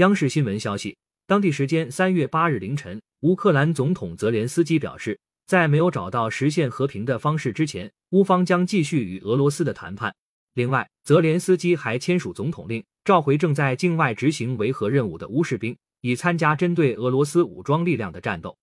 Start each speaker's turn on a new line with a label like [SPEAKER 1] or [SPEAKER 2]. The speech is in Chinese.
[SPEAKER 1] 央视新闻消息当地时间三月八日凌晨乌克兰总统泽连斯基表示在没有找到实现和平的方式之前乌方将继续与俄罗斯的谈判。另外泽连斯基还签署总统令召回正在境外执行维和任务的乌士兵以参加针对俄罗斯武装力量的战斗。